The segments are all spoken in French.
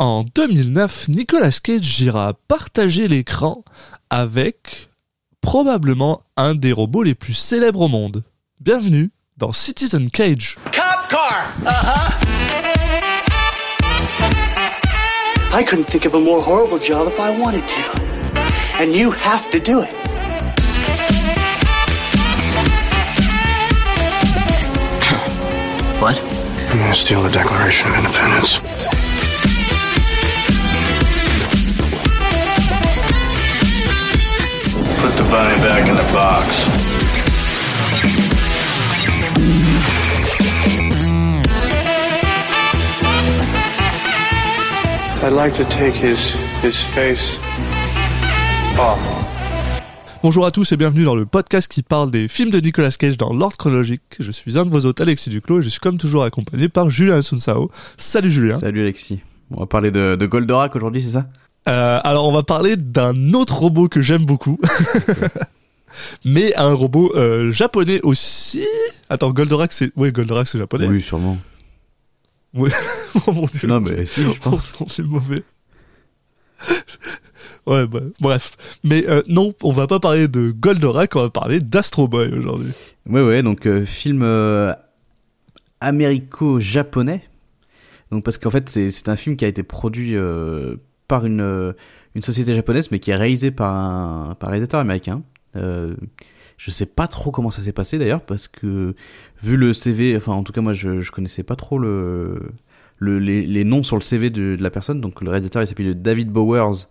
En 2009, Nicolas Cage ira partager l'écran avec probablement un des robots les plus célèbres au monde. Bienvenue dans Citizen Cage. Cop car. Uh-huh. I couldn't think of a more horrible job if I wanted to. And you have to do it. What? I'm gonna steal the Declaration of Independence? Bunny back in the box. I'd like to take his his face off. Bonjour à tous et bienvenue dans le podcast qui parle des films de Nicolas Cage dans l'ordre chronologique. Je suis un de vos hôtes, Alexis Duclos, et je suis comme toujours accompagné par Julien Sunsao. Salut Julien. Salut Alexis. On va parler de, de Goldorak aujourd'hui, c'est ça? Euh, alors on va parler d'un autre robot que j'aime beaucoup. Mais un robot euh, japonais aussi. Attends, Goldorak c'est... Oui, Goldorak c'est japonais. Oui, sûrement. Ouais. oh mon dieu. Non, mais si, je pense. On est mauvais. ouais, bah, bref. Mais euh, non, on va pas parler de Goldorak, on va parler d'Astro Boy aujourd'hui. Ouais, ouais, donc euh, film américo-japonais. Donc parce qu'en fait, c'est c'est un film qui a été produit par une, euh, une société japonaise, mais qui est réalisé par un, par un réalisateur américain. Euh, je sais pas trop comment ça s'est passé d'ailleurs, parce que vu le CV, enfin en tout cas moi je, je connaissais pas trop le, le, les, les noms sur le CV de, de la personne. Donc le réalisateur il s'appelle David Bowers.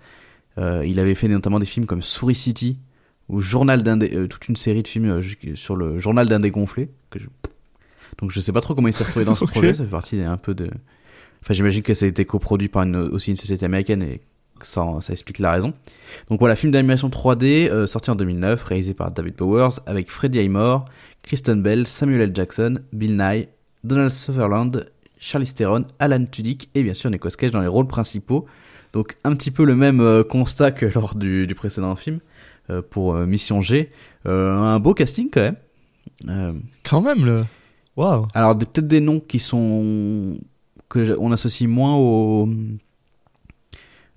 Euh, il avait fait notamment des films comme Souris City ou Journal d'un euh, toute une série de films sur le Journal d'un dégonflé. Que je... Donc je sais pas trop comment il s'est retrouvé dans ce projet. Ça fait partie un peu de. Enfin j'imagine que ça a été coproduit par une, aussi une société américaine et ça, ça explique la raison. Donc voilà, film d'animation 3D euh, sorti en 2009, réalisé par David Bowers avec Freddie Highmore, Kristen Bell, Samuel L. Jackson, Bill Nye, Donald Sutherland, Charlize Theron, Alan Tudyk et bien sûr Nicolas Cage dans les rôles principaux. Donc un petit peu le même euh, constat que lors du, du précédent film euh, pour Mission G. Un beau casting quand même. Quand même, là. Waouh. alors peut-être des noms qui sont que on associe moins au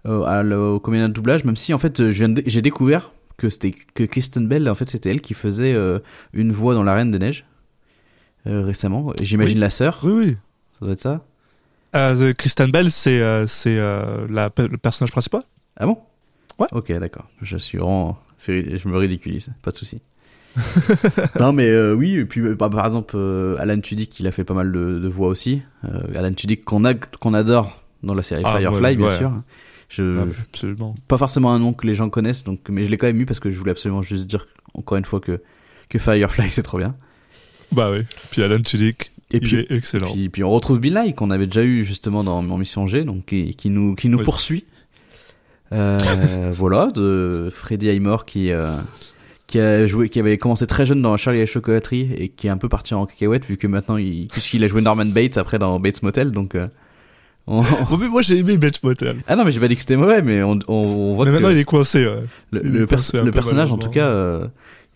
euh, à le- au comédien de doublage, même si en fait j'ai découvert que c'était que Kristen Bell en fait c'était elle qui faisait euh, une voix dans La Reine des Neiges euh, récemment. J'imagine Oui. la sœur, Oui, oui. ça doit être ça. Euh, Kristen Bell, c'est euh, c'est la, le personnage principal Ah bon? Ouais. Ok, d'accord. Je suis je me ridiculise, pas de souci. non mais euh, oui, et puis euh, bah, par exemple euh, Alan Tudyk, il a fait pas mal de, de voix aussi. Euh, Alan Tudyk qu'on qu'on adore dans la série Ah, Firefly ouais, bien ouais. sûr. Je, Ah, Absolument. pas forcément un nom que les gens connaissent, donc mais je l'ai quand même mis parce que je voulais absolument juste dire encore une fois que que Firefly c'est trop bien. Bah oui. Puis Alan Tudyk, Et il puis est excellent. Puis, puis on retrouve Bill Nye qu'on avait déjà eu justement dans Mission G, donc qui, qui nous qui nous Oui. poursuit. Euh, voilà, de Freddie Highmore qui euh, qui a joué, qui avait commencé très jeune dans Charlie et la chocolaterie et qui est un peu parti en cacahuète vu que maintenant il puisqu'il a joué Norman Bates après dans Bates Motel, donc euh, on- Bon, mais moi j'ai aimé Bates Motel. ah non mais j'ai pas dit que c'était mauvais, mais on, on, on voit Mais que maintenant il est coincé. Ouais. le, il le est pers- passé un le peu personnage en tout cas euh,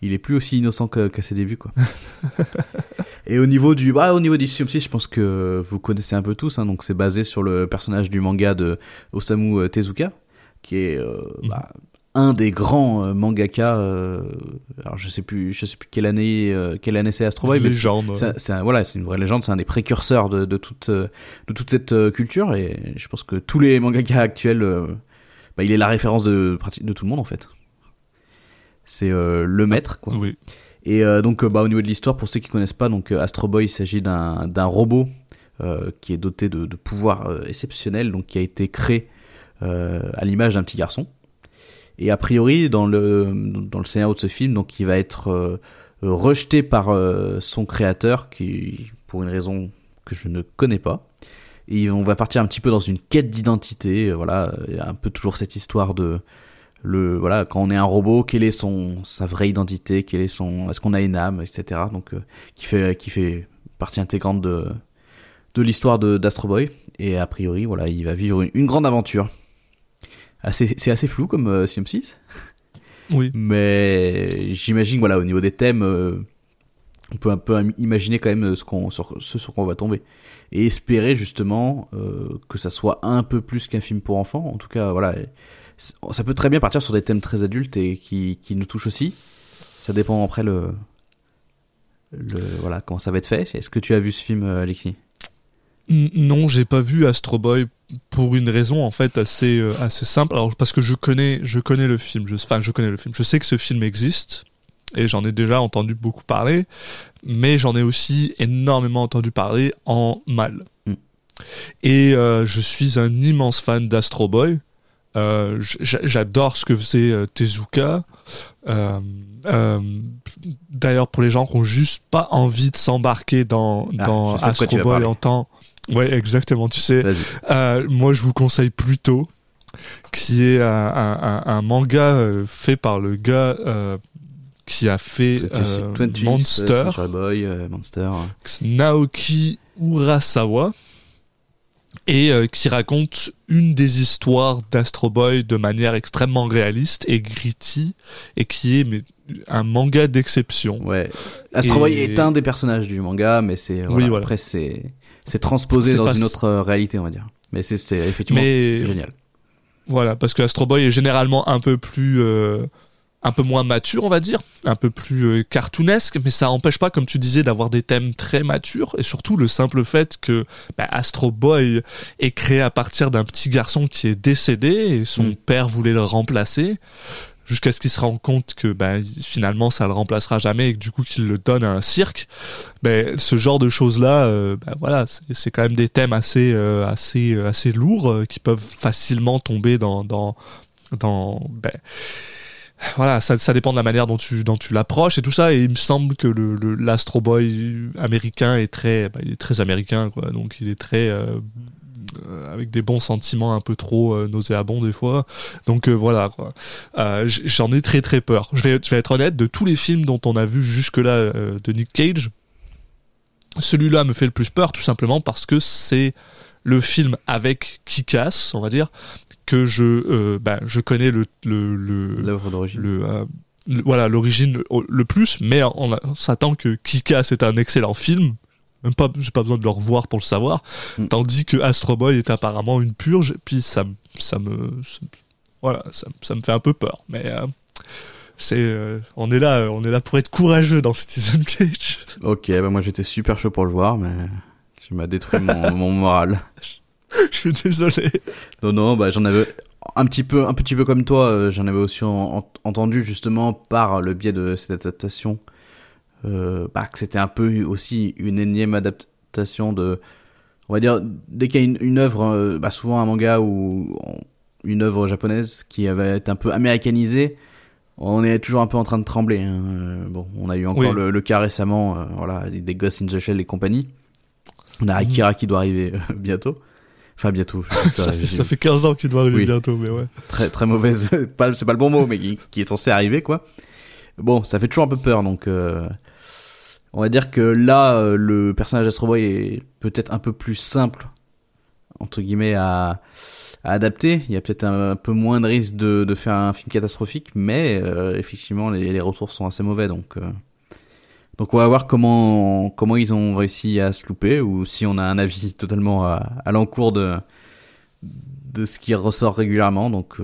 il est plus aussi innocent qu'à ses débuts quoi et au niveau du bah au niveau du synopsis je pense que vous connaissez un peu tous hein, donc c'est basé sur le personnage du manga de Osamu euh, Tezuka qui est euh, bah, un des grands euh, mangaka euh, alors je sais plus je sais plus quelle année euh, quelle année c'est Astro Boy légende. c'est voilà, c'est une vraie légende, c'est un des précurseurs de, de toute de toute cette culture et je pense que tous les mangaka actuels, bah, il est la référence de de tout le monde en fait. C'est euh, le maître quoi. Oui. Et euh, donc bah, au niveau de l'histoire, pour ceux qui connaissent pas, donc Astro Boy, il s'agit d'un d'un robot euh, qui est doté de, de pouvoirs euh, exceptionnels, donc qui a été créé euh, à l'image d'un petit garçon. Et a priori, dans le dans le scénario de ce film, donc il va être euh, rejeté par euh, son créateur, qui pour une raison que je ne connais pas. Et on va partir un petit peu dans une quête d'identité. euh, Voilà, il y a un peu toujours cette histoire de le voilà quand on est un robot, quelle est son sa vraie identité, quelle est son est-ce qu'on a une âme, etc. Donc qui fait qui fait partie intégrante de de l'histoire de d'Astro Boy. Et a priori, voilà, il va vivre une grande aventure. Assez, c'est assez flou comme euh, 6 Oui. mais j'imagine voilà au niveau des thèmes euh, on peut un peu im- imaginer quand même ce, qu'on, sur, ce sur quoi on va tomber. Et espérer justement euh, que ça soit un peu plus qu'un film pour enfants. En tout cas, voilà. C- Ça peut très bien partir sur des thèmes très adultes et qui, qui nous touchent aussi. Ça dépend après le, le voilà comment ça va être fait. Est-ce que tu as vu ce film, euh, Alexis? Non, j'ai pas vu Astro Boy pour une raison en fait assez euh, assez simple. Alors parce que je connais je connais le film. Je, enfin je connais le film. Je sais que ce film existe et j'en ai déjà entendu beaucoup parler, mais j'en ai aussi énormément entendu parler en mal. Mm. Et euh, je suis un immense fan d'Astro Boy. Euh, J'adore ce que faisait Tezuka. D'ailleurs, pour les gens qui ont juste pas envie de s'embarquer dans, Ah, dans Astro Boy en temps. Ouais, exactement. Tu sais, euh, moi, je vous conseille plutôt qui est un, un, un- un manga euh, fait par le gars euh, qui a fait euh, 20th Monster, Boy, Monster. Naoki Urasawa, et qui raconte une des histoires d'Astro Boy de manière extrêmement réaliste et gritty, et qui est mais, un manga d'exception. Ouais. Astro Boy Et- est un des personnages du manga, mais c'est voilà, voilà. après c'est c'est transposé dans une autre euh, réalité, on va dire. Mais c'est effectivement Mais génial. Voilà, parce que Astro Boy est généralement un peu plus, euh, un peu moins mature, on va dire, un peu plus euh, cartoonesque, mais ça empêche pas, comme tu disais, d'avoir des thèmes très matures, et surtout le simple fait que bah, Astro Boy est créé à partir d'un petit garçon qui est décédé et son Mm. père voulait le remplacer. Jusqu'à ce qu'il se rende compte que bah, finalement ça le remplacera jamais et que du coup qu'il le donne à un cirque. Ben, ce genre de choses là, voilà, c'est quand même des thèmes assez euh, assez euh, assez lourds euh, qui peuvent facilement tomber dans dans dans ben, voilà, ça, ça dépend de la manière dont tu dont tu l'approches et tout ça. Et il me semble que le le- l'Astro Boy américain est très ben, il est très américain quoi, donc il est très euh, euh, avec des bons sentiments un peu trop euh, nauséabonds des fois. Donc euh, voilà. Euh, J'en ai très très peur. Je vais, je vais être honnête, de tous les films dont on a vu jusque-là euh, de Nick Cage, celui-là me fait le plus peur tout simplement parce que c'est le film avec Kick-Ass, on va dire, que je, euh, bah, je connais le, le, le, L'œuvre d'origine. le, euh, le- voilà l'origine le, plus, mais on, s'attend que Kick-Ass est un excellent film. Même pas, j'ai pas besoin de le revoir pour le savoir. Mm. Tandis que Astro Boy est apparemment une purge. Puis ça, me- ça me, ça voilà, ça, me- ça me fait un peu peur. Mais euh, c'est, euh, on est là, on est là pour être courageux dans Citizen Cage. Ok, bah moi j'étais super chaud pour le voir, mais tu m'as détruit mon, mon moral. Je suis désolé. Non, non, bah j'en avais un petit peu, un petit peu comme toi, euh, j'en avais aussi en- en- entendu justement par le biais de cette adaptation, bah, que c'était un peu aussi une énième adaptation de, on va dire, dès qu'il y a une, une œuvre, euh, bah, souvent un manga ou une œuvre japonaise qui avait été un peu américanisée, on est toujours un peu en train de trembler. hein. Euh, Bon, on a eu encore Oui. le, le cas récemment, euh, voilà, des, des Ghost in the Shell et compagnie. On a Akira qui doit arriver euh, bientôt. Enfin, bientôt. Ça, fait, ça fait 15 ans qu'il doit arriver Oui. bientôt, mais ouais. très très mauvaise c'est pas le bon mot mais qui, qui est censé arriver quoi bon ça fait toujours un peu peur donc euh, on va dire que là euh, le personnage d'Astro Boy est peut-être un peu plus simple entre guillemets à, adapter il y a peut-être un, peu moins de risque de, faire un film catastrophique mais euh, effectivement les, retours sont assez mauvais donc euh, donc on va voir comment comment ils ont réussi à se louper ou si on a un avis totalement à, à l'encours de ce qui ressort régulièrement. Donc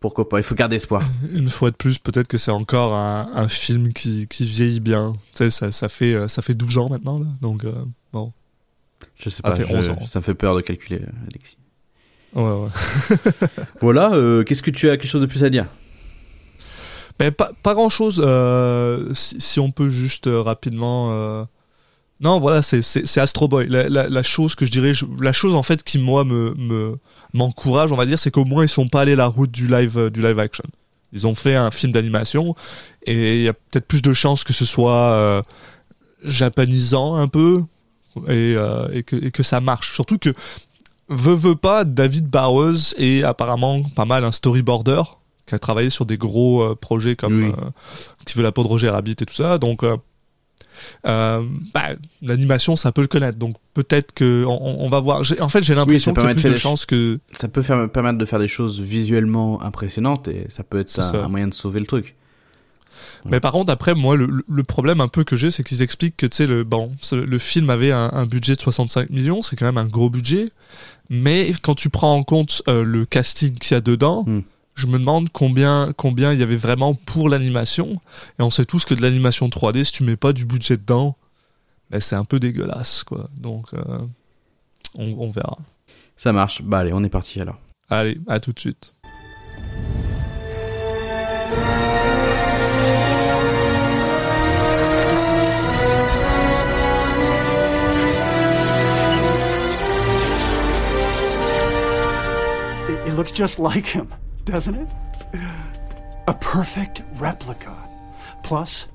pourquoi pas Il faut garder espoir. Une fois de plus, peut-être que c'est encore un, un film qui, qui vieillit bien. Tu sais, ça, ça fait, euh, ça fait 12 ans maintenant, là. Donc, euh, bon. Je sais Ça pas. fait je- 11 ans. Ça me fait peur de calculer, euh, Alexis. Ouais, ouais. Voilà. euh, Qu'est-ce que tu as quelque chose de plus à dire? Ben, pas, pas grand chose. si, si on peut juste euh, rapidement. Non, voilà, c'est Astro Boy. La, la, la chose que je dirais, je- la chose en fait qui moi me me m'encourage, on va dire, c'est qu'au moins ils sont pas allés la route du live euh, du live action. Ils ont fait un film d'animation et il y a peut-être plus de chances que ce soit euh, japonisant un peu et, euh, et que et que ça marche. Surtout que veut veut pas David Bowers est apparemment pas mal un storyboarder qui a travaillé sur des gros euh, projets comme Oui. qui veut la peau de Roger Rabbit et tout ça donc bah, l'animation ça peut le connaître donc peut-être que on, on va voir en fait j'ai l'impression qu'il y permet a de plus faire de des chances que Ça peut faire, permettre de faire des choses visuellement impressionnantes et ça peut être ça. un moyen de sauver le truc. Mais par contre, après, moi, le, le problème un peu que j'ai, c'est qu'ils expliquent que, tu sais, le, bon, le film avait un, un budget de 65 millions, c'est quand même un gros budget. Mais quand tu prends en compte euh, le casting qu'il y a dedans, Hmm. Je me demande combien, combien il y avait vraiment pour l'animation. Et on sait tous que de l'animation 3D, si tu mets pas du budget dedans, ben, c'est un peu dégueulasse, quoi. Donc, euh, on, on verra. Ça marche. Bah allez, on est parti alors. Allez, à tout de suite. It, it looks just like him, doesn't it? A perfect replica. Plus,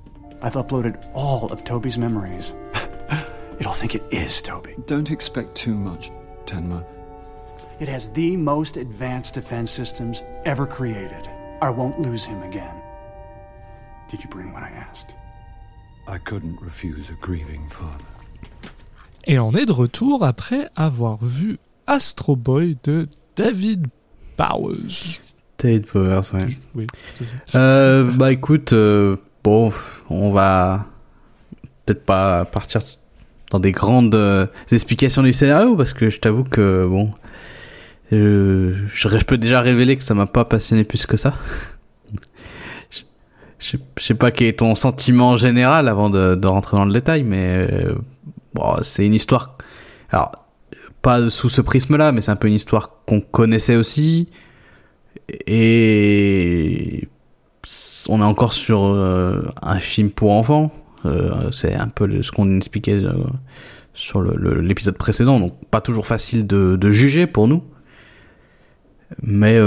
I've uploaded all of Toby's memories. It'll think it is Toby. Don't expect too much, Tenma. It has the most advanced defense systems ever created. I won't lose him again. Did you bring what I asked? I couldn't refuse a grieving father. Et on est de retour après avoir vu Astro Boy de David Bowers. Tate Powers, ouais. Oui. Euh, bah écoute, euh, bon, on va peut-être pas partir dans des grandes euh, explications du scénario parce que je t'avoue que bon, je, je peux déjà révéler que ça m'a pas passionné plus que ça. Je, je, je sais pas quel est ton sentiment général avant de, de rentrer dans le détail, mais bon, c'est une histoire. Alors pas sous ce prisme-là, mais c'est un peu une histoire qu'on connaissait aussi et on est encore sur euh, un film pour enfants. Euh, c'est un peu ce qu'on expliquait euh, sur l'épisode précédent, donc pas toujours facile de, juger pour nous, mais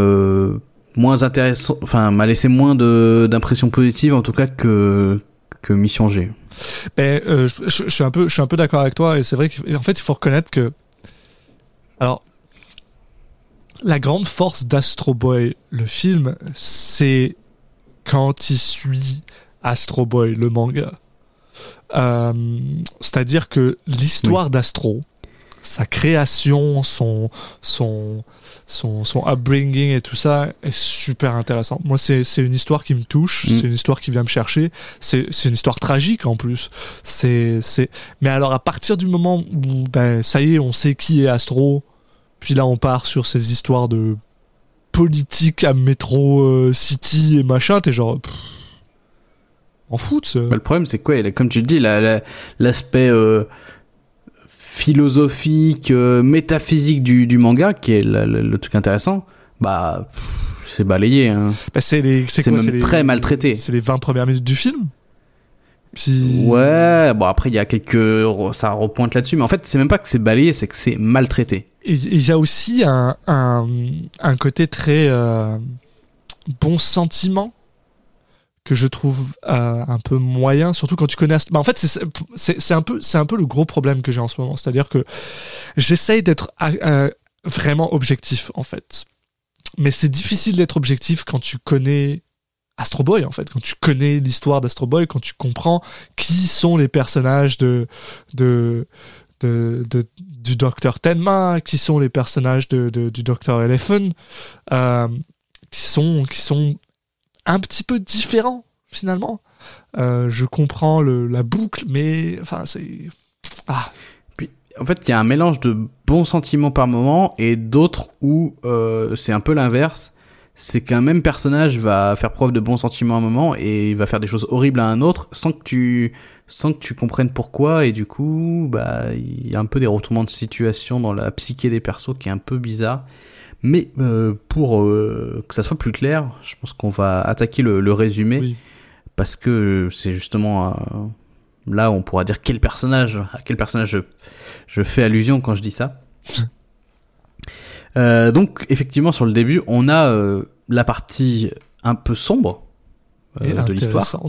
moins intéressant. Enfin, m'a laissé moins d'impressions positives en tout cas que que Mission G. Euh, je, je- suis un peu, peu d'accord avec toi et c'est vrai qu'en fait, il faut reconnaître que, alors, la grande force d'Astro Boy, le film, c'est quand il suit Astro Boy, le manga. Euh, C'est-à-dire que l'histoire d'Astro, sa création, son, son, son, son upbringing et tout ça est super intéressant. Moi, c'est une histoire qui me touche, Mm. c'est une histoire qui vient me chercher. C'est une histoire tragique en plus. C'est. Mais alors, à partir du moment où ben ça y est, on sait qui est Astro, puis là on part sur ces histoires de politique à Metro euh, City et machin, t'es genre. pff, en foot, ça. Bah, le problème, c'est quoi Comme tu le dis, la- la- l'aspect euh, philosophique, euh, métaphysique du, du manga, qui est le, truc intéressant, bah, c'est balayé. Hein. Ben, c'est les. C'est quoi, même les- très maltraité. C'est les 20 premières minutes du film? Ouais, bon après il y a quelques, ça repointe là-dessus, mais en fait c'est même pas que c'est balayé, c'est que c'est maltraité. Et il y a aussi un, un, un côté très euh, bon sentiment que je trouve euh, un peu moyen, surtout quand tu connais. Bah, en fait, c'est- un peu c'est un peu le gros problème que j'ai en ce moment, c'est-à-dire que j'essaye d'être euh, vraiment objectif en fait, mais c'est difficile d'être objectif quand tu connais Astro Boy en fait, quand tu connais l'histoire d'Astro Boy, quand tu comprends qui sont les personnages de de de, du docteur Tenma, qui sont les personnages de- du docteur Elephant, euh, qui sont qui sont un petit peu différents finalement. Euh, je comprends le, la boucle, mais enfin c'est ah En fait il y a un mélange de bons sentiments par moment et d'autres où euh, c'est un peu l'inverse. C'est qu'un même personnage va faire preuve de bons sentiments à un moment et il va faire des choses horribles à un autre sans que tu sans que tu comprennes pourquoi et du coup bah il y a un peu des retournements de situation dans la psyché des persos qui est un peu bizarre. Mais euh, pour euh, que ça soit plus clair, je pense qu'on va attaquer le, le résumé oui. parce que c'est justement euh, là où on pourra dire quel personnage, à quel personnage je, je fais allusion quand je dis ça. Euh, donc effectivement sur le début, on a euh, la partie un peu sombre euh, Et de l'histoire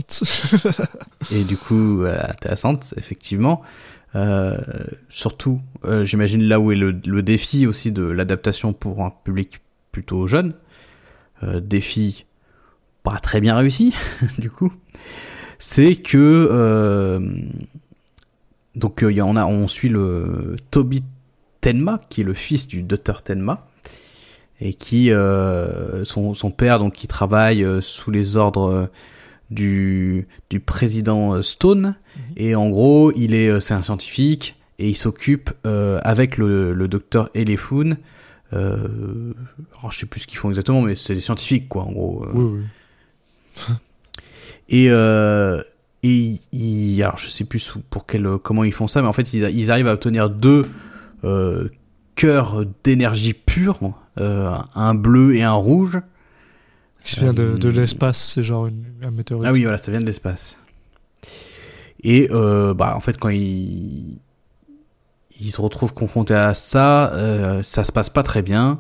et du coup euh, intéressante effectivement. Euh, surtout, euh, j'imagine là où est le, le défi aussi de l'adaptation pour un public plutôt jeune. Euh, défi pas très bien réussi, du coup. C'est que euh, donc on a on suit le Toby Tenma qui est le fils du docteur Tenma et qui euh, son, son père donc qui travaille euh, sous les ordres du, du président euh, Stone. Et en gros, il est, euh, c'est un scientifique et il s'occupe euh, avec le, le docteur Elefoun. Euh, alors, je sais plus ce qu'ils font exactement, mais c'est des scientifiques quoi, en gros. euh. Oui, oui. Et, euh, et ils- alors je sais plus pour quel, comment ils font ça, mais en fait ils, ils arrivent à obtenir deux euh, cœurs d'énergie pure, euh, un bleu et un rouge. Qui vient de, de Euh, l'espace, c'est genre une, un météorite. Ah oui, voilà, ça vient de l'espace. Et bah en fait quand ils se retrouvent confrontés à ça, ça se passe pas très bien.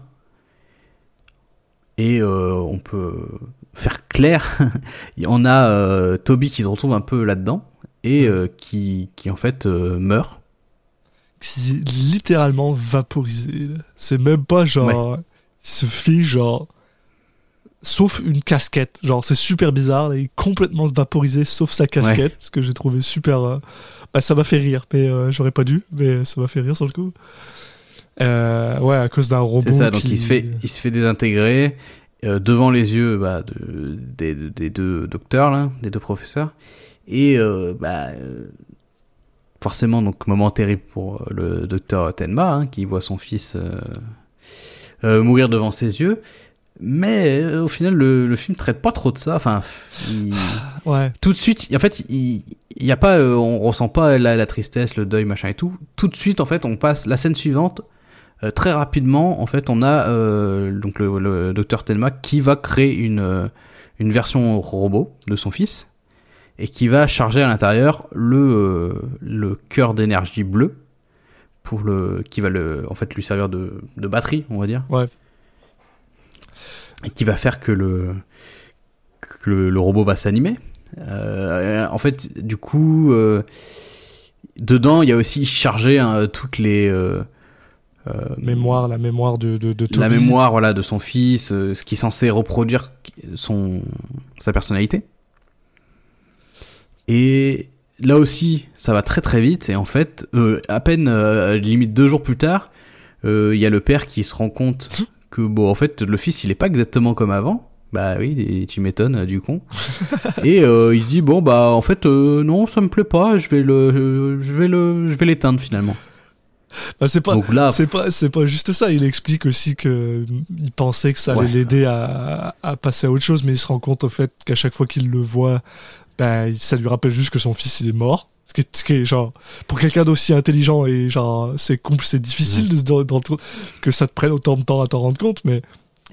Et euh, on peut faire clair, on a euh, Toby qui se retrouve un peu là-dedans et euh, qui, qui en fait meurt. Qui est littéralement vaporisé. là. C'est même pas genre. Il se fait genre. Sauf une casquette. Genre, c'est super bizarre. là, il est complètement vaporisé, sauf sa casquette. Ce que j'ai trouvé super. euh, Bah, ça m'a fait rire, mais euh, j'aurais pas dû. Mais ça m'a fait rire sur le coup. Euh, ouais, à cause d'un robot. C'est ça, donc qui- il se fait, il se fait désintégrer euh, devant les yeux bah, de, des, des deux docteurs, là, des deux professeurs. Et euh, bah, euh, forcément, donc moment terrible pour euh, le docteur Tenma, hein, qui voit son fils euh, euh, mourir devant ses yeux. Mais euh, au final, le, le film traite pas trop de ça. Enfin, il- Ouais. tout de suite, en fait, il, il y a pas, euh, on ressent pas la, la tristesse, le deuil, machin et tout. Tout de suite, en fait, on passe la scène suivante. euh, très rapidement, en fait, on a donc le, le docteur Telma qui va créer une une version robot de son fils et qui va charger à l'intérieur le euh, le cœur d'énergie bleu pour le qui va le en fait lui servir de de batterie, on va dire. Ouais. Et qui va faire que le que le, le robot va s'animer. Euh, en fait, du coup, euh, dedans, il y a aussi chargé hein, toutes les euh, Mémoire, la mémoire de, de, de la mémoire, voilà, de son fils, ce qui est censé reproduire son sa personnalité. Et là aussi, ça va très très vite. Et en fait, euh, à peine euh, limite deux jours plus tard, euh, il y a le père qui se rend compte que bon, en fait, le fils, il est pas exactement comme avant. Bah oui, tu m'étonnes, euh, du con. et il se dit bon bah en fait non, ça me plaît pas. Je vais le, je vais le, je vais l'éteindre finalement. Bah, c'est pas, c'est pas, c'est pas juste ça. Il explique aussi que il pensait que ça allait Ouais. l'aider à, à passer à autre chose, mais il se rend compte au fait qu'à chaque fois qu'il le voit, bah, ça lui rappelle juste que son fils il est mort. Ce qui est, ce qui est genre pour quelqu'un d'aussi intelligent et genre c'est c'est difficile de se de- de- que ça te prenne autant de temps à t'en rendre compte, mais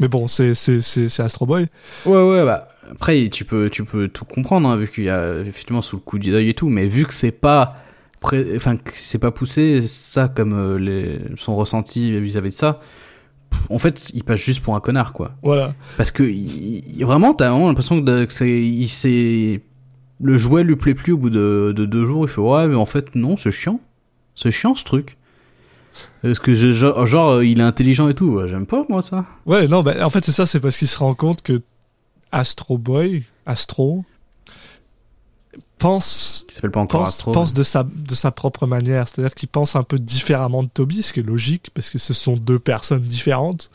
mais bon c'est c'est c'est c'est Astro Boy. Ouais, ouais, bah. Après, tu peux, tu peux tout comprendre, hein, vu qu'il y a effectivement sous le coup du deuil et tout, mais vu que c'est pas, enfin, que c'est pas poussé, ça, comme euh, les, son ressenti vis-à-vis de ça, en fait, il passe juste pour un connard, quoi. Voilà. Parce que, il- il- vraiment, t'as vraiment l'impression que, que c'est, il s'est, le jouet lui plaît plus au bout de, de deux jours, il fait, ouais, mais en fait, non, c'est chiant. C'est chiant, ce truc. Parce que, je- genre, il est intelligent et tout, j'aime pas, moi, ça. Ouais non bah en fait c'est ça c'est parce qu'il se rend compte que Astro Boy Astro pense Qui s'appelle pas encore pense, Astro. pense de sa de sa propre manière, c'est-à-dire qu'il pense un peu différemment de Toby, ce qui est logique parce que ce sont deux personnes différentes.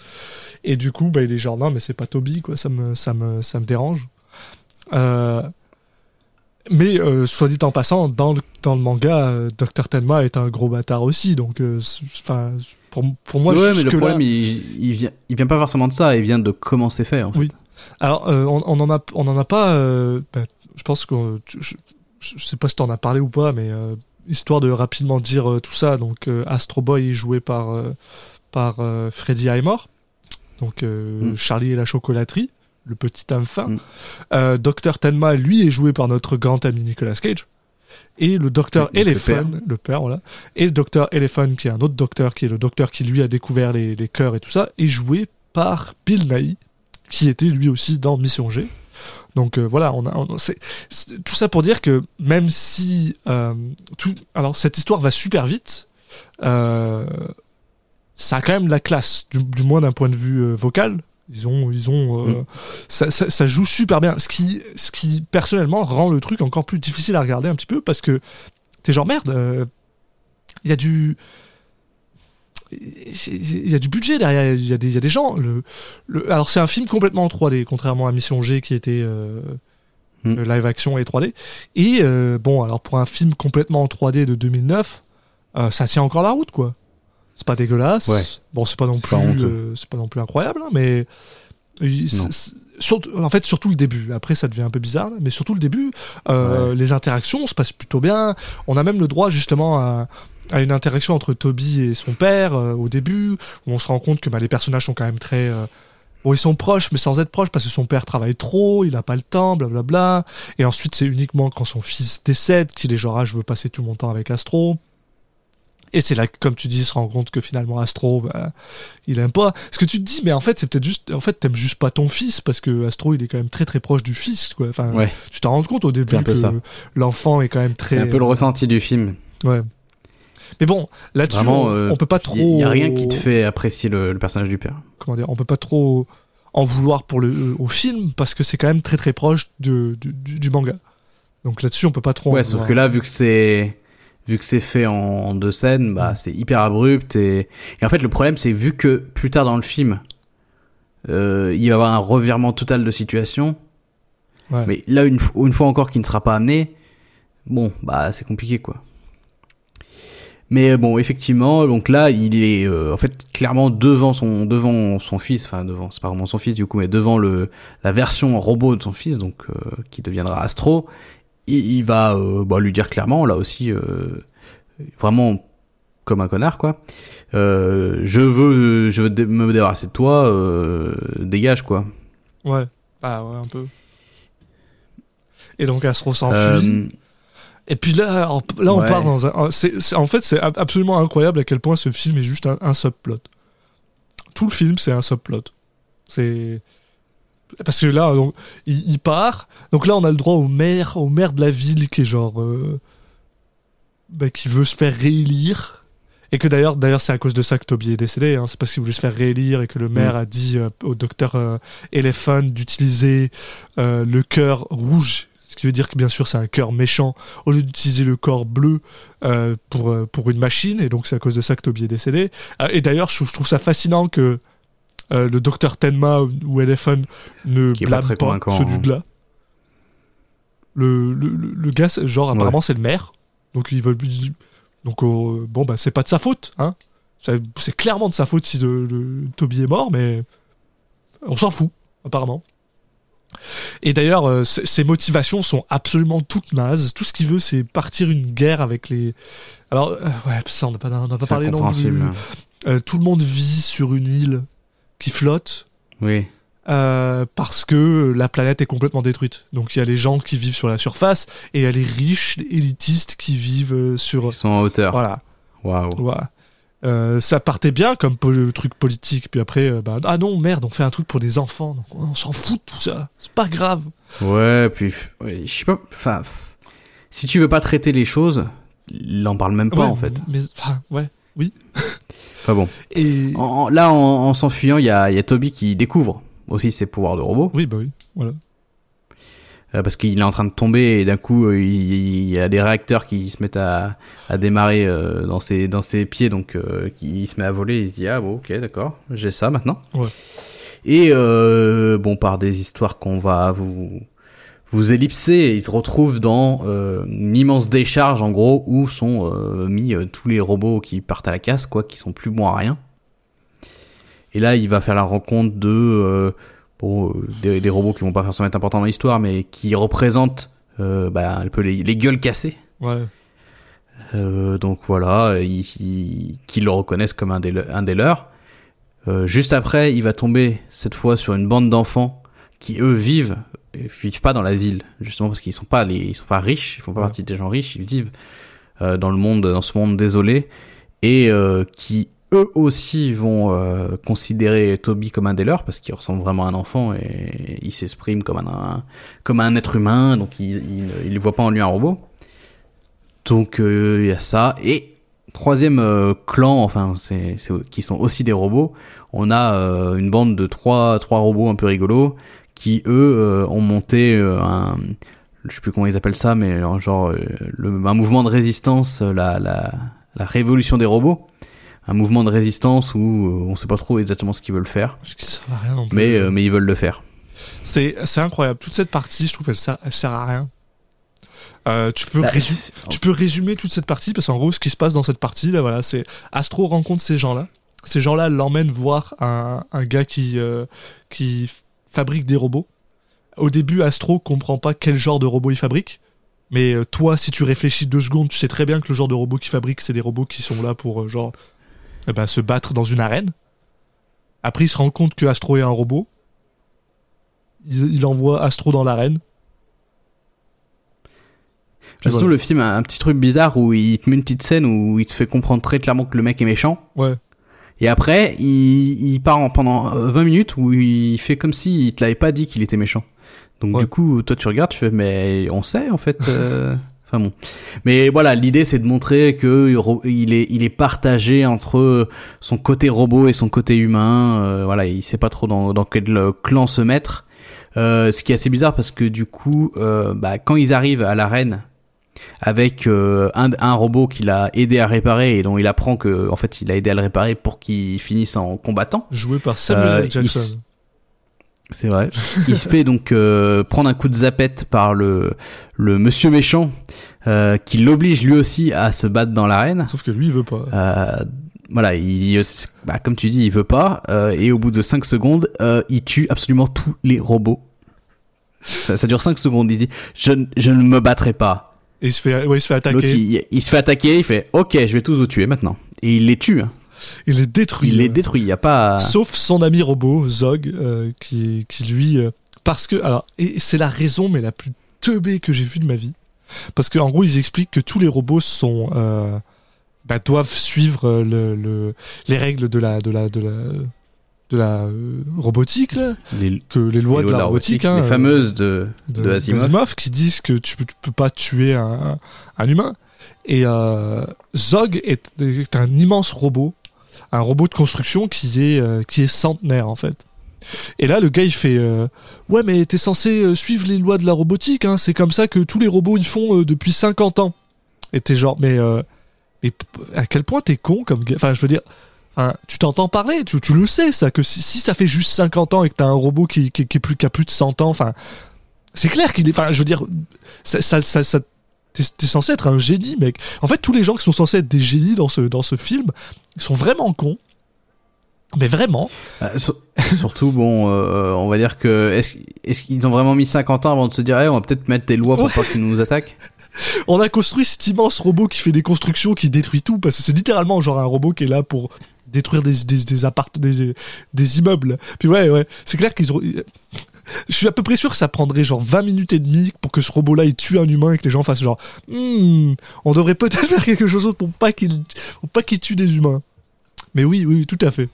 Et du coup, bah, il est genre non, mais c'est pas Toby, quoi, ça me ça me ça me dérange. Euh, mais euh, soit dit en passant, dans le dans le manga, euh, Dr Tenma est un gros bâtard aussi, donc euh, enfin pour pour moi ouais, mais le problème, il, il vient, il vient pas forcément de ça, il vient de comment c'est fait. En fait. Oui. Alors, euh, on, on en a, on en a pas. euh, bah, je pense que je, je sais pas si t'en as parlé ou pas, mais euh, histoire de rapidement dire euh, tout ça. Donc, euh, Astro Boy est joué par euh, par euh, Freddie Highmore, donc euh, Mm. Charlie et la chocolaterie, le petit enfant. Mm. Euh, Docteur Tenma, lui, est joué par notre grand ami Nicolas Cage. Et le docteur Oui, donc le Elephant, le père. voilà. Et le docteur Elephant, qui est un autre docteur, qui est le docteur qui lui a découvert les, les cœurs et tout ça, est joué par Bill Nighy, qui était lui aussi dans Mission G. Donc euh, voilà, on a, on- tout ça pour dire que même si euh, tout, alors cette histoire va super vite, euh, ça a quand même la classe, du, du moins d'un point de vue vocal. Ils ont, ils ont, euh, Mm. ça, ça, ça joue super bien. Ce qui, ce qui personnellement rend le truc encore plus difficile à regarder un petit peu parce que t'es genre merde. euh, Il y a du, il y a du budget derrière. Il y a des, il y a des gens. Le, le, alors c'est un film complètement en 3D, contrairement à Mission G qui était euh, Mm. live action et 3D. Et bon, alors pour un film complètement en 3D de 2009, euh, ça tient encore la route, quoi. C'est pas dégueulasse. Ouais. Bon, c'est pas non plus, euh, c'est pas non plus incroyable, hein, mais c'est- surtout, en fait, surtout le début. Après, ça devient un peu bizarre, mais surtout le début, euh, les interactions se passent plutôt bien. On a même le droit justement à, à une interaction entre Toby et son père euh, au début, où on se rend compte que bah, les personnages sont quand même très euh, Bon, ils sont proches, mais sans être proches, parce que son père travaille trop, il a pas le temps, blablabla. Et ensuite, c'est uniquement quand son fils décède qu'il est genre, ah, je veux passer tout mon temps avec Astro. Et c'est là que, comme tu dis, il se rend compte que finalement Astro, bah, il aime pas. Ce que tu te dis, mais en fait, c'est peut-être juste, en fait, t'aimes juste pas ton fils, parce que Astro, il est quand même très très proche du fils, quoi. Enfin, Ouais. tu t'en rends compte au début que ça. l'enfant est quand même très. C'est un peu le ressenti du film. Ouais. Mais bon, là-dessus, on, euh, on peut pas Il trop. y, a rien qui te fait apprécier le, le personnage du père. comment dire, on peut pas trop en vouloir pour le euh, au film parce que c'est quand même très très proche de, du, du- du manga. Donc là-dessus, on peut pas trop. en Ouais, sauf vouloir. que là, vu que c'est vu que c'est fait en, en deux scènes, bah c'est hyper abrupt et et en fait le problème c'est vu que plus tard dans le film, euh, il va y avoir un revirement total de situation. Ouais. Mais là une, une fois encore qui ne sera pas amené, bon bah c'est compliqué quoi. Mais bon effectivement donc là il est euh, en fait clairement devant son devant son fils enfin devant c'est pas vraiment son fils du coup mais devant le la version robot de son fils donc euh, qui deviendra Astro il, il va euh, bah, lui dire clairement là aussi euh, vraiment comme un connard quoi euh, je veux je veux dé- me débarrasser de toi dégage quoi Ouais. Ah ouais, un peu. Et donc Astro s'enfuit. Euh, Et puis là, en- là on ouais. part dans un. c'est- en fait, c'est ab- absolument incroyable à quel point ce film est juste un, un subplot. Tout le film, c'est un subplot. C'est parce que là, donc, il, il part. Donc là, on a le droit au maire, au maire de la ville qui est genre, euh, bah, qui veut se faire réélire. Et que d'ailleurs, d'ailleurs, c'est à cause de ça que Toby est décédé. Hein. C'est parce qu'il voulait se faire réélire et que le maire a dit euh, au docteur euh, Elephant d'utiliser le cœur rouge, ce qui veut dire que bien sûr c'est un cœur méchant, au lieu d'utiliser le corps bleu pour, pour une machine. Et donc c'est à cause de ça que Toby est décédé. Et d'ailleurs, je, je trouve ça fascinant que euh, le docteur Tenma ou, Elephant ne pas blâme pas, convaincant, ce hein. dude-là. Le, le, le, gars, genre, apparemment, c'est le maire. Donc, il veut. Donc, euh, bon, bah, c'est pas de sa faute, hein. C'est clairement de sa faute si le, le- Toby est mort, mais on s'en fout, apparemment. Et d'ailleurs, euh, ses ses motivations sont absolument toutes nazes. Tout ce qu'il veut, c'est partir une guerre avec les. Alors, euh, ouais, ça, on n'a pas, on pas parlé non plus. Euh, tout le monde vit sur une île qui flotte oui euh, parce que la planète est complètement détruite. Donc il y a les gens qui vivent sur la surface et il y a les riches, les élitistes qui vivent euh, sur. ils sont en hauteur Voilà. waouh voilà. Euh, ça partait bien comme po- truc politique, puis après, euh, bah, ah non, merde, on fait un truc pour des enfants, donc on s'en fout de tout ça, c'est pas grave. Ouais, puis ouais, je sais pas. Enfin, si tu veux pas traiter les choses, il en parle même pas Ouais, en fait. Mais, enfin, ouais. Enfin bon. Et. En- en- là, en, en s'enfuyant, il y a, il y a Toby qui découvre aussi ses pouvoirs de robot Oui, bah oui, voilà. euh, parce qu'il est en train de tomber et d'un coup, euh, il, il y a des réacteurs qui se mettent à, à démarrer euh, dans ses dans ses pieds, donc euh, qui- il se met à voler. Il se dit ah bon, ok, d'accord, j'ai ça maintenant. Ouais. Et euh, bon, par des histoires qu'on va vous vous ellipser, il se retrouve dans euh, une immense décharge en gros où sont euh, mis euh, tous les robots qui partent à la casse, quoi, qui sont plus bons à rien. Et là, il va faire la rencontre de bon, des, des robots qui vont pas forcément être importants dans l'histoire, mais qui représentent bah, un peu les, les gueules cassées. Ouais. Euh, donc voilà, ils, ils- qu'ils le reconnaissent comme un des, un des leurs. Euh, juste après, il va tomber cette fois sur une bande d'enfants qui eux vivent, vivent pas dans la ville, justement parce qu'ils sont pas les, ils sont pas riches, ils font pas Ouais. partie des gens riches, ils vivent euh, dans le monde, dans ce monde désolé, et euh, qui eux aussi vont euh, considérer Toby comme un des leurs parce qu'il ressemble vraiment à un enfant et il s'exprime comme un, un- comme un être humain, donc il, il, il ne voit pas en lui un robot. Donc euh, il y a ça et troisième euh, clan, enfin c'est c'est qui sont aussi des robots. On a euh, une bande de trois trois robots un peu rigolos qui eux euh, ont monté euh, un je sais plus comment ils appellent ça mais genre euh, le, un mouvement de résistance la la la révolution des robots un mouvement de résistance où on sait pas trop exactement ce qu'ils veulent faire Parce que ça va rien non plus. mais mais ils veulent le faire C'est incroyable. Toute cette partie, je trouve, elle sert, elle sert à rien. Euh, tu peux Bah, résumer, tu peux résumer toute cette partie parce qu'en gros, ce qui se passe dans cette partie là, voilà, c'est Astro rencontre ces gens-là. Ces gens-là l'emmènent voir un, un gars qui euh, qui fabrique des robots. Au début, Astro comprend pas quel genre de robot il fabrique. Mais euh, toi, si tu réfléchis deux secondes, tu sais très bien que le genre de robot qu'il fabrique, c'est des robots qui sont là pour euh, genre eh ben, se battre dans une arène. Après, il se rend compte que Astro est un robot. Il, il envoie Astro dans l'arène. Voilà. le film a un petit truc bizarre où il te met une petite scène où il te fait comprendre très clairement que le mec est méchant. Ouais. Et après, il, il part en, pendant euh, 20 minutes où il fait comme si il te l'avait pas dit qu'il était méchant. Donc Ouais. du coup, toi tu regardes, tu fais mais on sait en fait. euh, Enfin bon. Mais voilà, l'idée c'est de montrer que il est il est partagé entre son côté robot et son côté humain. Euh, voilà, il sait pas trop dans dans quel clan se mettre. Euh, ce qui est assez bizarre parce que du coup, euh, bah, quand ils arrivent à l'arène avec euh, un, un robot qu'il a aidé à réparer et dont il apprend que en fait il a aidé à le réparer pour qu'il finisse en combattant. Joué par Samuel Euh. Jackson. C'est vrai. Il se fait donc euh, prendre un coup de zapette par le le monsieur méchant qui l'oblige lui aussi à se battre dans l'arène. Sauf que lui, il veut pas. Voilà, il, bah, comme tu dis, il veut pas, et au bout de 5 secondes, il tue absolument tous les robots. Ça, ça dure 5 secondes, il dit, je ne me battrai pas. Et il se fait, ouais, il se fait attaquer. il, il se fait attaquer, il fait, ok, je vais tous vous tuer maintenant. Et il les tue, hein. Il les détruit. il les détruit, il y a pas... Sauf son ami robot, Zog, euh, qui, qui lui. euh, parce que. Alors, et c'est la raison, mais la plus teubée que j'ai vue de ma vie. Parce qu'en gros, ils expliquent que tous les robots sont. euh, bah, doivent suivre le, le- les règles de la. De la, de la de la euh, robotique là, les, que les lois les de la robotique, hein, les euh, fameuses de, de, Asimov. qui disent que tu, peux- tu peux pas tuer un, un humain. Et euh, Zog est, est un immense robot, un robot de construction qui est euh, qui est centenaire en fait. Et là, le gars il fait euh, ouais mais t'es censé suivre les lois de la robotique, hein, c'est comme ça que tous les robots ils font depuis 50 ans. Et t'es genre mais mais à quel point t'es con comme gars? Enfin je veux dire. Enfin, tu t'entends parler, tu, tu le sais ça, que si, si ça fait juste 50 ans et que t'as un robot qui, qui, qui est plus, qui a plus de 100 ans, enfin, c'est clair qu'il est. Enfin, je veux dire, ça, ça, ça, ça- t'es, t'es censé être un génie, mec. En fait, tous les gens qui sont censés être des génies dans ce, dans ce film, ils sont vraiment cons. Mais vraiment. Euh, sur- surtout, bon, euh, on va dire que est-ce est-ce qu'ils ont vraiment mis 50 ans avant de se dire, eh, on va peut-être mettre des lois pour Ouais. pas qu'ils nous attaquent? On a construit cet immense robot qui fait des constructions, qui détruit tout, parce que c'est littéralement genre un robot qui est là pour détruire des, des, des appart des, des immeubles. Puis ouais, ouais, c'est clair qu'ils ont. Je suis à peu près sûr que ça prendrait genre 20 minutes et demie pour que ce robot-là il tue un humain et que les gens fassent genre, Hmm, on devrait peut-être faire quelque chose pour pas qu'il, pour pas qu'il tue des humains. Mais oui, oui, tout à fait.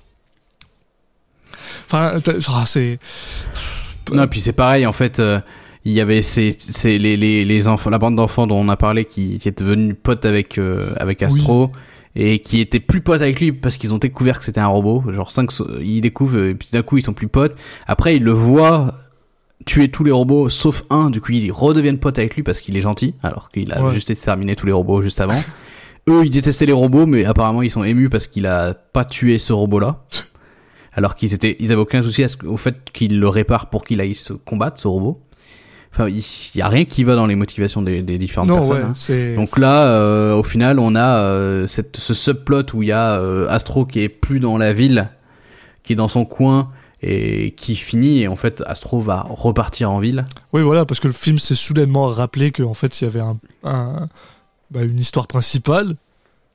Enfin, ah, c'est. Non, puis c'est pareil, en fait, euh, il y avait ces, ces, les, les, les enfants, la bande d'enfants dont on a parlé qui, qui est devenue pote avec, euh, avec Astro. Et qui étaient plus potes avec lui parce qu'ils ont découvert que c'était un robot. Genre 5, ils découvrent, et puis d'un coup ils sont plus potes. Après ils le voient tuer tous les robots sauf un, du coup ils redeviennent potes avec lui parce qu'il est gentil, alors qu'il a Ouais. juste exterminé tous les robots juste avant. Eux ils détestaient les robots, mais apparemment ils sont émus parce qu'il a pas tué ce robot-là. Alors qu'ils étaient, ils avaient aucun souci à ce- au fait qu'il le répare pour qu'il aille se combattre ce robot. Enfin, il y a rien qui va dans les motivations des, des différentes Non, personnes. ouais, hein. Donc là, euh, au final, on a euh, cette, ce subplot où il y a euh, Astro qui est plus dans la ville, qui est dans son coin et qui finit. Et en fait, Astro va repartir en ville. Oui, voilà, parce que le film s'est soudainement rappelé qu'en fait, il y avait un, un- bah, une histoire principale.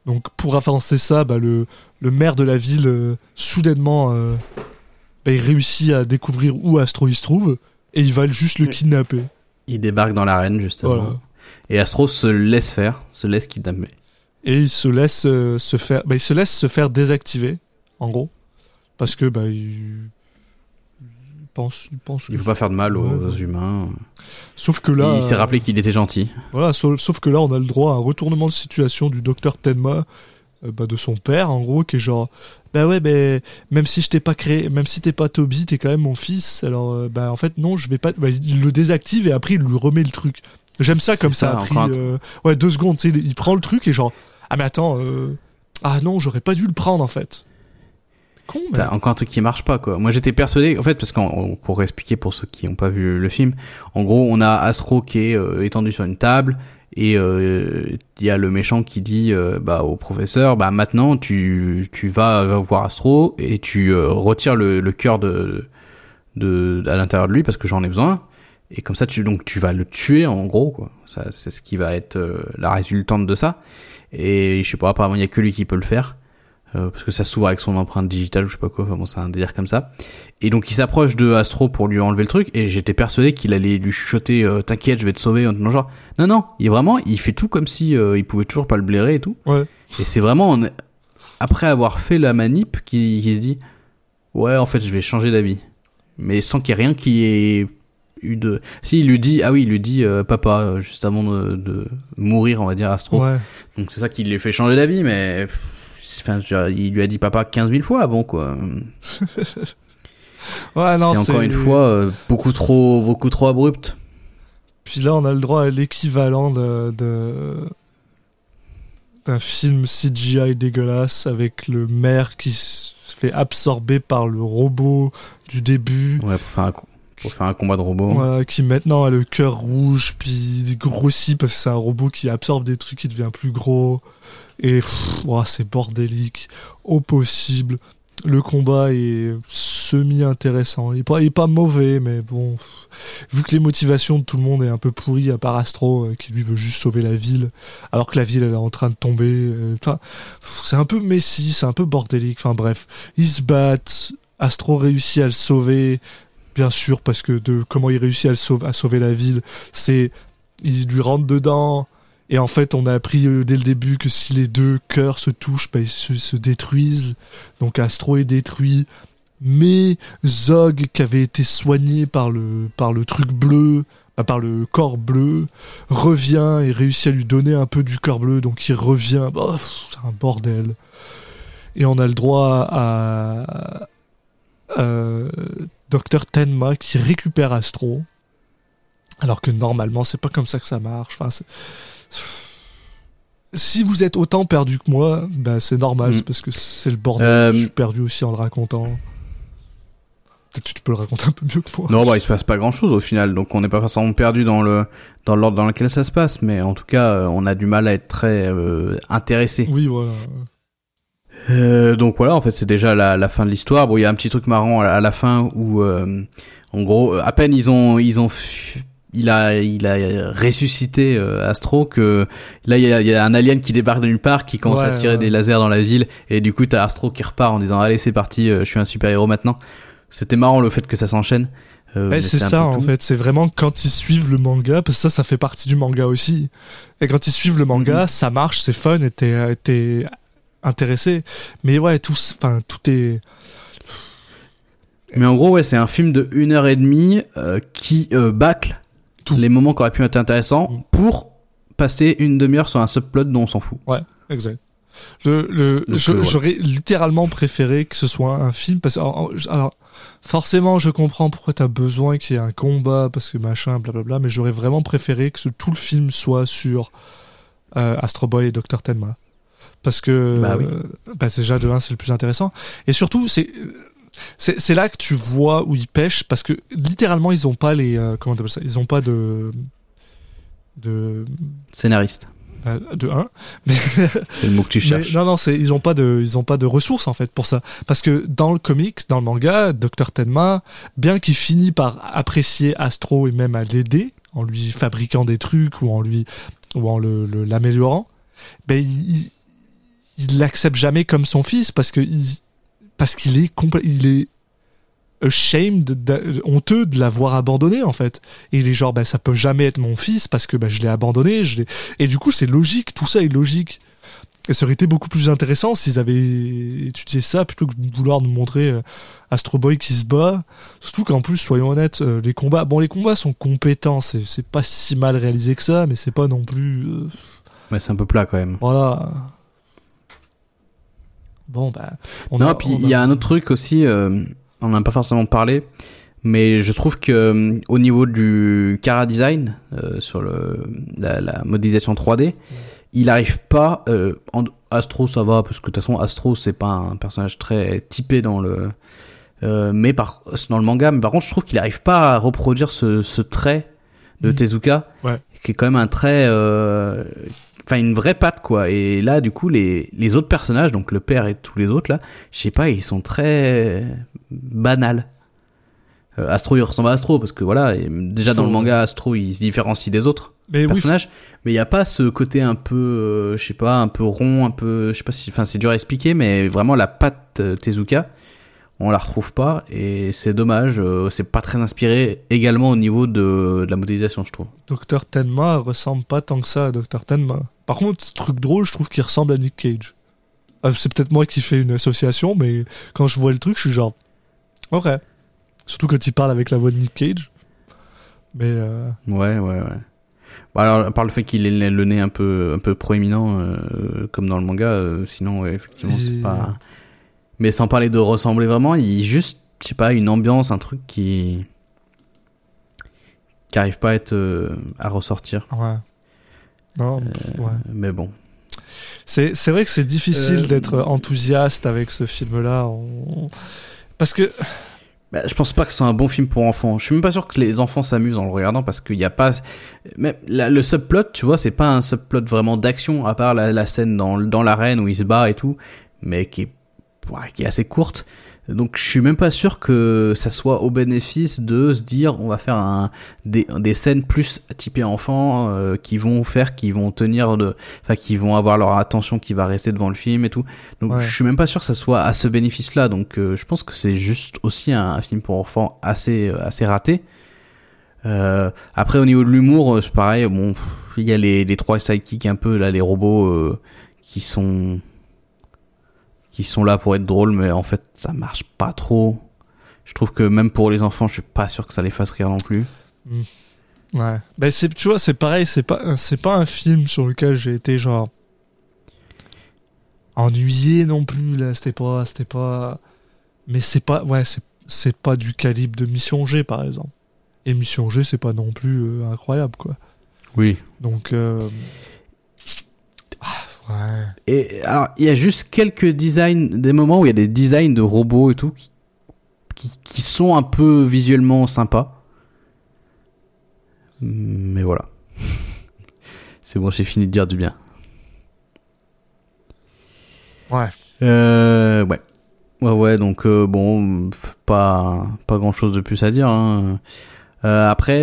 Donc, pour avancer ça, bah, le, le maire de la ville, euh, soudainement, bah, il réussit à découvrir où Astro il se trouve et il va juste le kidnapper. Il débarque dans l'arène justement. Voilà. Et Astro se laisse faire, se laisse kidnapper. Et il se laisse euh, se faire, bah, il se laisse se faire désactiver, en gros, parce que bah, il, il pense, il pense. Il faut pas faire de mal aux, Ouais, aux ouais. humains. Sauf que là, il s'est euh, rappelé qu'il était gentil. Voilà, sauf, sauf que là, on a le droit à un retournement de situation du docteur Tenma, euh, bah, de son père, en gros, qui est genre, bah ouais, bah, même si je t'ai pas créé, même si t'es pas Toby, t'es quand même mon fils. Alors, euh, bah en fait, non, je vais pas. Bah, il le désactive et après, il lui remet le truc. J'aime ça comme ça, ça, a pris, euh, ouais, deux secondes, sais, il prend le truc et genre, ah mais attends, euh, ah non, j'aurais pas dû le prendre en fait. con, mais... T'as encore un truc qui marche pas quoi. Moi j'étais persuadé en fait parce qu'on pour expliquer pour ceux qui n'ont pas vu le film, en gros on a Astro qui est euh, étendu sur une table et euh, il y a le méchant qui dit euh, bah au professeur bah maintenant tu tu vas voir Astro et tu euh, retires le, le cœur de de à l'intérieur de lui parce que j'en ai besoin et comme ça tu donc tu vas le tuer en gros quoi. Ça c'est ce qui va être euh, la résultante de ça et je sais pas apparemment il y a que lui qui peut le faire. Euh, parce que ça s'ouvre avec son empreinte digitale ou je sais pas quoi, enfin bon c'est un délire comme ça. Et donc il s'approche de Astro pour lui enlever le truc et j'étais persuadé qu'il allait lui chuchoter euh, t'inquiète je vais te sauver non genre non non il vraiment il fait tout comme si euh, il pouvait toujours pas le blairer et tout. Ouais. Et c'est vraiment en- après avoir fait la manip qu'il qu'il se dit ouais en fait je vais changer d'avis mais sans qu'il y ait rien qui ait eu de si il lui dit ah oui il lui dit euh, papa euh, juste avant de, de mourir on va dire Astro Ouais. donc c'est ça qui lui fait changer d'avis, mais enfin, il lui a dit papa 15 000 fois avant quoi. Ouais, non, c'est encore une fois euh, beaucoup trop beaucoup trop abrupt. Puis là, on a le droit à l'équivalent de, de- d'un film CGI dégueulasse avec le maire qui se fait absorber par le robot du début. Ouais, pour faire un, co- pour faire un combat de robot. Qui maintenant a le cœur rouge, puis grossit parce que c'est un robot qui absorbe des trucs, qui devient plus gros. Et ouah, c'est bordélique, au possible. Le combat est semi-intéressant. Il est pas, pas mauvais, mais bon, vu que les motivations de tout le monde est un peu pourries, à part Astro, euh, qui lui veut juste sauver la ville, alors que la ville elle est en train de tomber. euh, Enfin, c'est un peu messi, c'est un peu bordélique. Enfin bref, ils se battent. Astro réussit à le sauver bien sûr, parce que de comment il réussit à, sauver, la ville, c'est il lui rentre dedans. Et en fait, on a appris euh, dès le début que si les deux cœurs se touchent, bah, ils se, se détruisent. Donc Astro est détruit. Mais Zog, qui avait été soigné par le, par le truc bleu, bah, par le corps bleu, revient et réussit à lui donner un peu du corps bleu. Donc il revient. Bah, c'est un bordel. Et on a le droit à, euh, Docteur Tenma qui récupère Astro. Alors que normalement, c'est pas comme ça que ça marche. Enfin, si vous êtes autant perdu que moi, ben c'est normal, Mm. c'est parce que c'est le bordel. Euh, Je suis perdu aussi en le racontant. Peut-être que tu peux le raconter un peu mieux que moi. Non, bah il se passe pas grand chose au final, donc on n'est pas forcément perdu dans le dans l'ordre dans lequel ça se passe, mais en tout cas euh, on a du mal à être très euh, intéressé. Oui, voilà. Euh, donc voilà, en fait, c'est déjà la, la fin de l'histoire. Bon, il y a un petit truc marrant à, à la fin où, euh, en gros, à peine ils ont, ils ont, il a, il a ressuscité euh, Astro que là il y a, y a un alien qui débarque de nulle part, qui commence à tirer ouais. des lasers dans la ville, et du coup t'as Astro qui repart en disant allez c'est parti, euh, je suis un super héros maintenant. C'était marrant le fait que ça s'enchaîne. Euh, Ouais, mais c'est ça en tout. fait, c'est vraiment quand ils suivent le manga, parce que ça, ça fait partie du manga aussi. Et quand ils suivent le manga, Mhm. ça marche, c'est fun, et t'es, euh, t'es intéressé. Mais ouais, tout, enfin, tout est. Mais en gros, ouais, c'est un film de une heure et demie euh, qui euh, bâcle Tout. les moments qui auraient pu être intéressants Mm. pour passer une demi-heure sur un subplot dont on s'en fout. Exact. Le, le, Donc, je- euh. J'aurais littéralement préféré que ce soit un film parce que alors, alors, alors, forcément je comprends pourquoi t'as besoin qu'il y ait un combat parce que machin blablabla mais j'aurais vraiment préféré que ce- tout le film soit sur euh, Astro Boy et Dr Tenma parce que Bah oui. bah, déjà de un c'est le plus intéressant et surtout c'est c'est là que tu vois où ils pêchent parce que littéralement ils ont pas les euh, comment t'appelles ça? Ils ont pas de de Scénariste. euh, de un mais C'est le mot que tu mais cherches. non, non, c'est ils ont pas de ils ont pas de ressources en fait pour ça. Parce que dans le comics, dans le manga, Dr Tenma, bien qu'il finit par apprécier Astro et même à l'aider en lui fabriquant des trucs ou en lui ou en le le- l'améliorant, ben il il l'accepte jamais comme son fils parce que il, parce qu'il est il est ashamed, honteux de l'avoir abandonné en fait. Et il est genre ben ça peut jamais être mon fils parce que ben je l'ai abandonné, je l'ai et du coup c'est logique, tout ça est logique. Et ça aurait été beaucoup plus intéressant s'ils avaient étudié ça plutôt que de vouloir nous montrer euh, Astro Boy qui se bat. Surtout qu'en plus, soyons honnêtes, euh, les combats, bon, les combats sont compétents, c'est c'est pas si mal réalisé que ça, mais c'est pas non plus, euh, Ouais, c'est un peu plat quand même. voilà. Bon, bah. on non, a- puis il y a un autre truc aussi, euh, on n'en a pas forcément parlé, mais je trouve que euh, au niveau du Cara Design, euh, sur le, la, la modélisation 3D, il arrive pas. Euh, en- Astro, ça va parce que de toute façon, Astro, c'est pas un personnage très typé dans le. euh, mais par dans le manga, mais par contre, je trouve qu'il arrive pas à reproduire ce, ce trait de Mhm. Tezuka, Ouais. qui est quand même un trait, euh, enfin une vraie patte quoi. Et là, du coup, les les autres personnages, donc le père et tous les autres là, je sais pas, ils sont très banals. Euh, Astro, il ressemble à Astro parce que voilà, et déjà dans le manga, Astro, il se différencie des autres Mais oui, personnage mais il y a pas ce côté un peu euh, je sais pas un peu rond un peu je sais pas si enfin c'est dur à expliquer mais vraiment la patte euh, Tezuka on la retrouve pas et c'est dommage euh, c'est pas très inspiré également au niveau de, de la modélisation je trouve Dr Tenma ressemble pas tant que ça à Dr Tenma. Par contre, truc drôle, je trouve qu'il ressemble à Nick Cage. Euh, c'est peut-être moi qui fais une association, mais quand je vois le truc, je suis genre, ok. Surtout quand il parle avec la voix de Nick Cage. Mais euh, ouais ouais ouais Bon, alors par le fait qu'il ait le nez un peu un peu proéminent comme dans le manga sinon ouais, effectivement Et- c'est pas mais sans parler de ressembler vraiment il juste je sais pas une ambiance un truc qui qui arrive pas à être euh, à ressortir ouais. Non, Euh, ouais. mais bon C'est, c'est vrai que c'est difficile Euh, d'être enthousiaste avec ce film-là. On- Parce que, Bah, je pense pas que ce soit un bon film pour enfants. Je suis même pas sûr que les enfants s'amusent en le regardant parce qu'il y a pas même la- le subplot, tu vois, c'est pas un subplot vraiment d'action à part la, la scène dans dans l'arène où il se bat et tout, mais qui est qui est assez courte. Donc je suis même pas sûr que ça soit au bénéfice de se dire on va faire un des, des scènes plus typées enfants euh, qui vont faire qui vont tenir de enfin qui vont avoir leur attention qui va rester devant le film et tout. Donc Ouais. je suis même pas sûr que ça soit à ce bénéfice-là. Donc euh, je pense que c'est juste aussi un, un film pour enfants assez euh, assez raté. Euh, après au niveau de l'humour, euh, c'est pareil. Bon, il y a les, les trois sidekicks un peu là, les robots euh, qui sont qui sont là pour être drôles, mais en fait ça marche pas trop. Je trouve que même pour les enfants, je suis pas sûr que ça les fasse rire non plus. ouais. Ben, c'est, tu vois, c'est pareil, c'est pas, c'est pas un film sur lequel j'ai été genre. ennuyé non plus, là. C'était pas, c'était pas. Mais c'est pas, ouais, c'est, c'est pas du calibre de Mission G, par exemple. Et Mission G, c'est pas non plus euh, incroyable, quoi. Oui. Donc, euh... ouais. Et alors, il y a juste quelques designs, des moments où il y a des designs de robots et tout qui, qui, qui sont un peu visuellement sympas. Mais voilà. C'est bon, j'ai fini de dire du bien. Ouais. Euh, ouais. Ouais, ouais, donc euh, bon, pas, pas grand chose de plus à dire. Hein. Euh, après,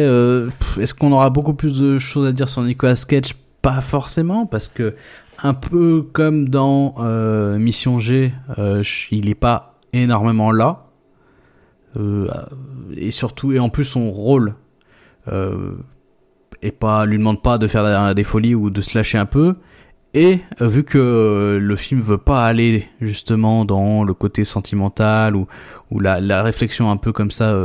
est-ce qu'on aura beaucoup plus de choses à dire sur Nicolas Cage? Pas forcément, parce que un peu comme dans euh, Mission G, euh, il est pas énormément là. Euh, et surtout, et en plus, son rôle et pas lui demande pas de faire des folies ou de se lâcher un peu. Et vu que le film veut pas aller justement dans le côté sentimental ou, la, la réflexion un peu comme ça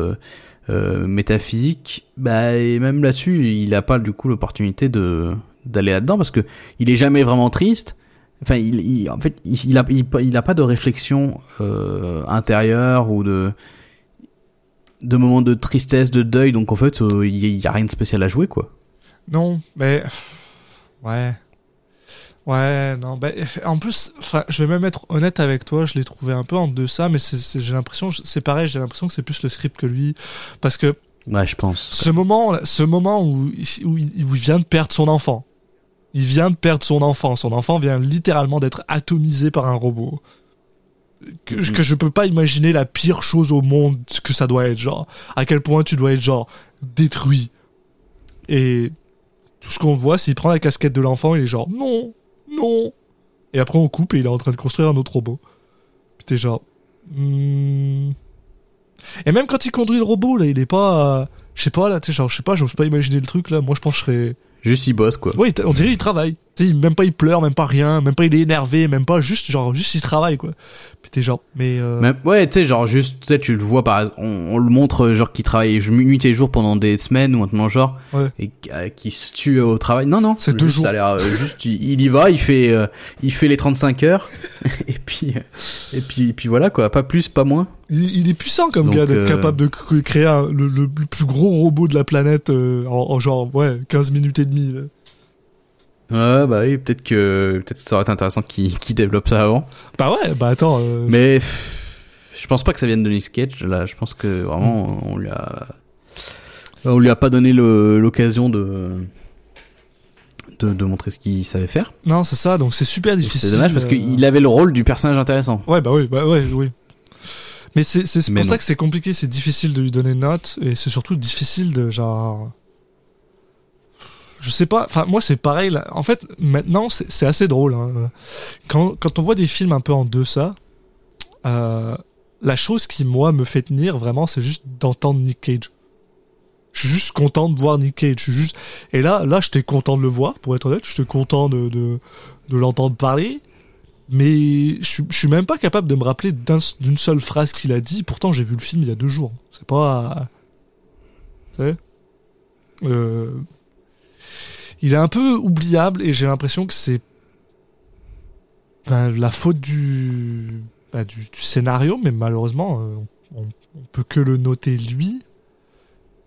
métaphysique, bah même là-dessus, il a pas du coup l'opportunité de d'aller là-dedans parce que il est jamais vraiment triste. Enfin, il, il- en fait, il, il a il, il a pas de réflexion euh, intérieure ou de de moments de tristesse, de deuil. Donc en fait, euh, il y, y a rien de spécial à jouer quoi. Non, mais. Ouais. Ouais, non, ben, en plus, je vais même être honnête avec toi, je l'ai trouvé un peu en deçà, mais j'ai l'impression, c'est pareil, j'ai l'impression que c'est plus le script que lui, parce que Ouais, je pense. ce moment, ce moment où, il- où, il, où il vient de perdre son enfant, il vient de perdre son enfant, son enfant vient littéralement d'être atomisé par un robot. Que, Mhm. que je peux pas imaginer la pire chose au monde que ça doit être, genre, à quel point tu dois être, genre, détruit. Et tout ce qu'on voit, c'est qu'il prend la casquette de l'enfant, il est genre, non, non. Et après, on coupe et il est en train de construire un autre robot. Puis t'es genre, hmm. Et même quand il conduit le robot, là, il est pas. euh, je sais pas, là, tu sais, genre, je sais pas, j'ose pas imaginer le truc, là. Moi, je pense que je serais. Juste il bosse quoi. T- on dirait il travaille. Même pas il pleure, même pas rien, même pas il est énervé, même pas juste, genre, juste il travaille, quoi. Puis t'es genre, mais. euh, ouais, tu sais, genre juste, tu sais, tu le vois par on, on le montre, genre, qui travaille nuit et jour pendant des semaines ou le genre, Ouais. et qui- euh, qui se tue au travail. Non, non, C'est deux jours. Ça a l'air euh, juste, il, il y va, il fait, euh, il fait les 35 heures, et puis, et puis, et puis voilà quoi, pas plus, pas moins. Il, il est puissant comme Donc, gars d'être capable de créer un- le, le plus gros robot de la planète en, en genre, ouais, 15 minutes et demie, là. Ouais, bah oui, peut-être que peut-être que ça aurait été intéressant qu'il qu'il développe ça avant. Bah ouais, bah attends. euh, Mais je pense pas que ça vienne de Nick Cage. Là, je pense que vraiment on lui a on lui a pas donné l'occasion de, de de montrer ce qu'il savait faire. Non, c'est ça, donc c'est super difficile. C'est dommage parce euh, qu'il avait le rôle du personnage intéressant. Ouais, bah oui, bah ouais, oui. Mais c'est pour ça que c'est compliqué, c'est difficile de lui donner une note, et c'est surtout difficile de genre. Je sais pas, enfin, moi c'est pareil, là. en fait, maintenant c'est assez drôle. hein. Quand, quand on voit des films un peu en deçà, euh, la chose qui, moi, me fait tenir vraiment, c'est juste d'entendre Nick Cage. Je suis juste content de voir Nick Cage. Je suis juste... Et là, là, j'étais content de le voir, pour être honnête. J'étais content de, de, de l'entendre parler. Mais je, je suis même pas capable de me rappeler d'un- d'une seule phrase qu'il a dit. Pourtant, j'ai vu le film il y a deux jours. C'est pas. Vous savez Euh, Il est un peu oubliable et j'ai l'impression que c'est ben, la faute du, ben, du, du scénario, mais malheureusement, euh, on, on peut que le noter lui.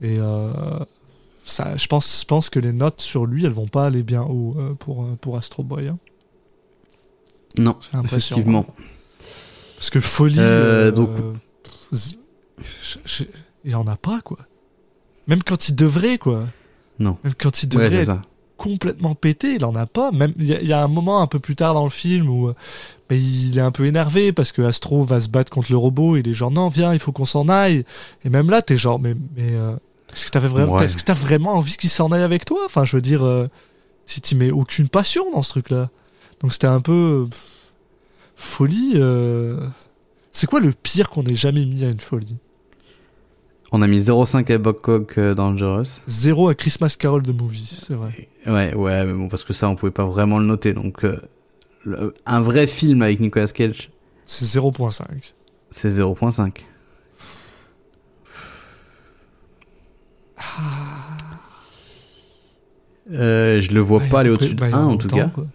Et euh, ça, je, pense, je pense que les notes sur lui, elles vont pas aller bien haut euh, pour, pour Astro Boy. hein. Non, effectivement. Parce que folie. Euh, euh, donc- z- je- je- il en a pas, quoi. Même quand il devrait, quoi. Non. Même quand il devrait être. Complètement pété, il en a pas. Même il y, a- il y a un moment un peu plus tard dans le film où euh, ben, il est un peu énervé parce que Astro va se battre contre le robot. Il est genre non, viens, il faut qu'on s'en aille. Et même là, t'es genre mais mais euh, est-ce que t'avais vraiment, Ouais. est-ce que t'as vraiment envie qu'il s'en aille avec toi? Enfin, je veux dire, euh, si tu mets aucune passion dans ce truc-là. Donc c'était un peu pff, folie. euh, C'est quoi le pire qu'on ait jamais mis à une folie? On a mis 0,5 à Bangkok euh, Dangerous. Zéro à Christmas Carol de Movie, c'est vrai. Ouais, ouais, mais bon, parce que ça, on pouvait pas vraiment le noter. Donc, euh, le- un vrai film avec Nicolas Cage, C'est 0.5. c'est 0,5. Euh, je le vois Ouais, pas à aller au-dessus de bah, 1 il y en tout autant, cas. quoi.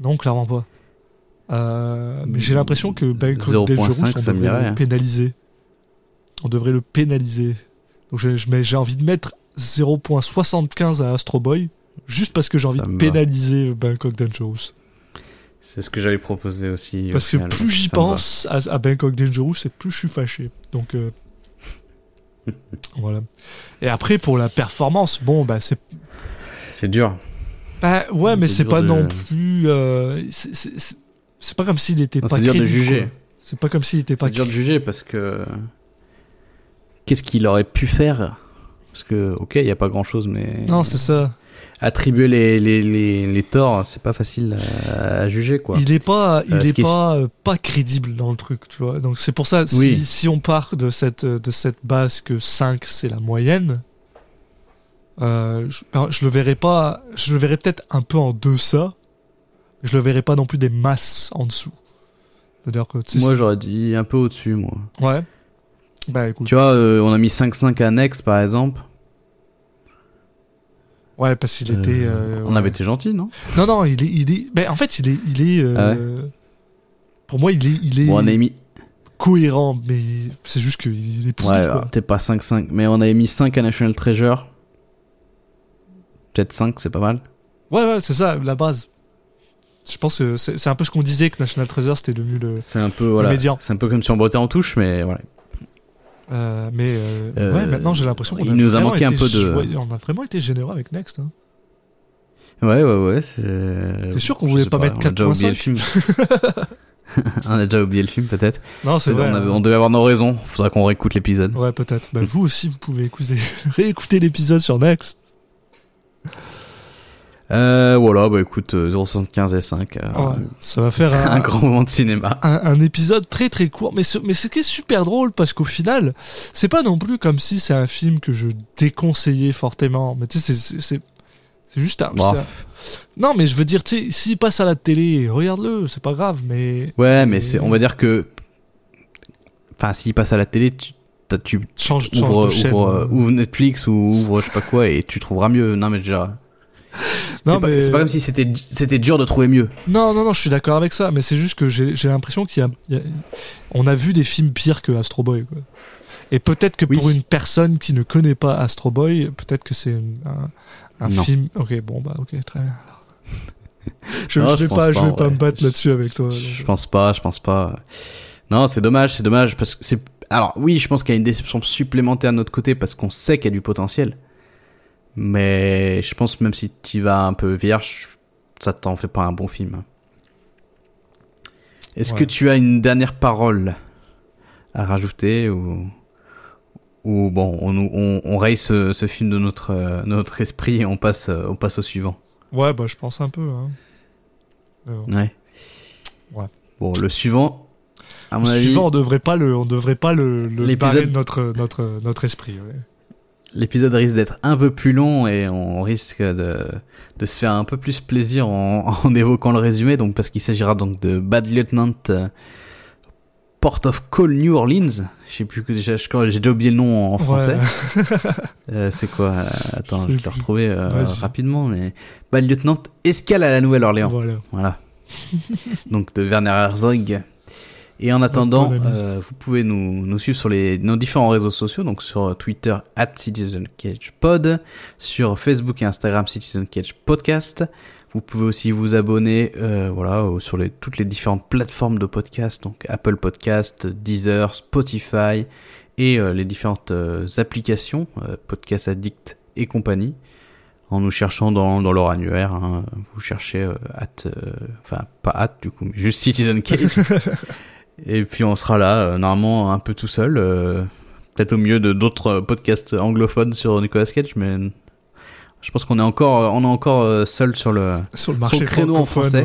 Non, clairement pas. Euh, mais j'ai l'impression que Bangkok 0.5, Dangerous, on ça devrait m'irait, hein. On devrait le pénaliser. Donc je- je mets- j'ai envie de mettre 0.75 à Astro Boy, juste parce que j'ai envie de pénaliser Bangkok Dangerous. C'est ce que j'allais proposer aussi. au Parce que plus j'y pense à, à Bangkok Dangerous, et plus je suis fâché. Donc euh, voilà. Et après pour la performance, bon bah c'est C'est dur. Bah ouais, mais C'est pas de- non plus. euh, c'est- pas comme s'il était Non, pas c'est dur de juger. C'est pas comme s'il était pas. C'est dur de juger parce que qu'est-ce qu'il aurait pu faire? Parce que ok, il y a pas grand-chose, mais Non, c'est ça. attribuer les les les, les torts, c'est pas facile à, à juger quoi. Il est pas, il Euh, ce est qui est pas, euh, pas crédible dans le truc, tu vois. Donc c'est pour ça. Si, Oui. si on part de cette euh, de cette base que 5 c'est la moyenne, euh, je, ben, je le verrai pas. Je le verrai peut-être un peu en deçà. mais Je le verrai pas non plus des masses en dessous. Que tu sais, Moi, j'aurais dit un peu au-dessus, moi. ouais. Bah écoute. Tu vois, euh, on a mis 5-5 à Next, par exemple. Ouais, parce qu'il était. Euh, euh, on ouais. avait été gentil, non? Non, non, il est, il est. Ben, en fait, il est, il est. euh, Pour moi, il est, il est Ah Bon, on a mis. cohérent, mais c'est juste qu'il est pourri, Ouais, peut-être pas 5-5, mais on avait mis 5 à National Treasure. Peut-être 5, c'est pas mal. Ouais, ouais, c'est ça, la base. Je pense que c'est un peu ce qu'on disait que National Treasure c'était devenu le. C'est un peu, voilà. médian. C'est un peu comme si on bottait en touche, mais voilà. Euh, mais euh, Euh, ouais, maintenant j'ai l'impression qu'on a nous a manqué un peu de- On a vraiment été généreux avec Next. Hein. Ouais, ouais, ouais. C'est sûr qu'on voulait sais pas mettre on a déjà oublié le 4.5? film. on a déjà oublié le film, peut-être. Non, c'est on, vrai. avait- hein. on devait avoir nos raisons. Faudra qu'on réécoute l'épisode. Ouais, peut-être. Bah, vous aussi, vous pouvez écouter, réécouter l'épisode sur Next. Euh, voilà, bah écoute, euh, 0,75 et 5. euh, ça va faire un, un grand moment de cinéma. un, un épisode très très court, mais ce, mais ce qui est super drôle parce qu'au final, c'est pas non plus comme si c'est un film que je déconseillais fortement. Mais tu sais, c'est- juste un. Bah. un- Non, mais je veux dire, tu sais, s'il passe à la télé, regarde-le, c'est pas grave, mais. Ouais, mais c'est, on va dire que, enfin, s'il passe à la télé, tu, tu Change, de ouvre, ouvre Netflix ou ouvre je sais pas quoi et tu trouveras mieux. Non, mais déjà, C'est pas, mais- c'est pas comme si c'était c'était dur de trouver mieux. Non, non, non, je suis d'accord avec ça, mais c'est juste que j'ai j'ai l'impression qu'il y, a- il y a- on a vu des films pires que Astro Boy. Quoi. Et peut-être que Oui. pour une personne qui ne connaît pas Astro Boy, peut-être que c'est un, film. Ok, bon bah ok, très bien. alors. je, Non, je je vais pas, pas, je vais en pas vrai. me battre là-dessus avec toi. Je pense pas, je pense pas. Non, c'est dommage, c'est dommage parce que c'est. Alors oui, je pense qu'il y a une déception supplémentaire de notre côté parce qu'on sait qu'il y a du potentiel. Mais je pense même si tu vas un peu vierge, ça t'en fait pas un bon film. Est-ce que tu as une dernière parole à rajouter ou ou bon, on, on, on raye ce, ce film de notre euh, notre esprit et on passe euh, on passe au suivant. Ouais, bah je pense un peu. Hein. Ouais. Ouais. Bon, le suivant. À mon Le avis, suivant, on devrait pas le, on devrait pas le, le barrer de notre, notre, notre esprit. ouais. L'épisode risque d'être un peu plus long et on risque de, de se faire un peu plus plaisir en, en évoquant le résumé, donc parce qu'il s'agira donc de Bad Lieutenant euh, Port of Call New Orleans. Je sais plus que j'ai déjà oublié le nom en français. Ouais. Euh, c'est quoi euh, Attends, Je vais le retrouver euh, rapidement, mais Bad Lieutenant Escale à la Nouvelle-Orléans. Voilà. Voilà. Donc de Werner Herzog. Et en attendant, euh, vous pouvez nous, nous suivre sur les, nos différents réseaux sociaux, donc sur Twitter at Citizen Cage Pod, sur Facebook et Instagram Citizen Cage Podcast. Vous pouvez aussi vous abonner, euh, voilà, sur les, toutes les différentes plateformes de podcast, donc Apple Podcast, Deezer, Spotify et euh, les différentes euh, applications, euh, Podcast Addict et compagnie en nous cherchant dans, dans leur annuaire. hein. Vous cherchez euh, at, euh, enfin pas at du coup, mais juste Citizen Cage. Et puis on sera là, euh, normalement un peu tout seul, euh, peut-être au milieu de d'autres euh, podcasts anglophones sur Nicolas Cage, mais je pense qu'on est encore, on est encore seul sur le, Sur le marché créneau en français.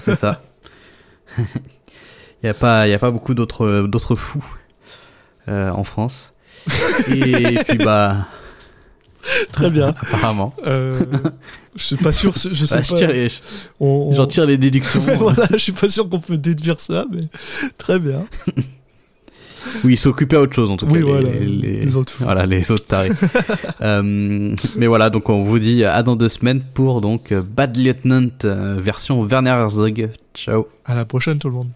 c'est ça. Il y a pas, il y a pas beaucoup d'autres, d'autres fous euh, en France. Et puis bah, Très bien. apparemment, Euh, je suis pas sûr. Je sais Bah, pas. je tire les- on- on- j'en tire les déductions. voilà, je suis pas sûr qu'on peut déduire ça, mais très bien. Oui, ils s'occupaient à autre chose en tout cas. Oui, voilà, les- les autres fous. Voilà, les autres tarés. Euh, mais voilà, donc on vous dit à dans deux semaines pour donc Bad Lieutenant euh, version Werner Herzog. Ciao. À la prochaine, tout le monde.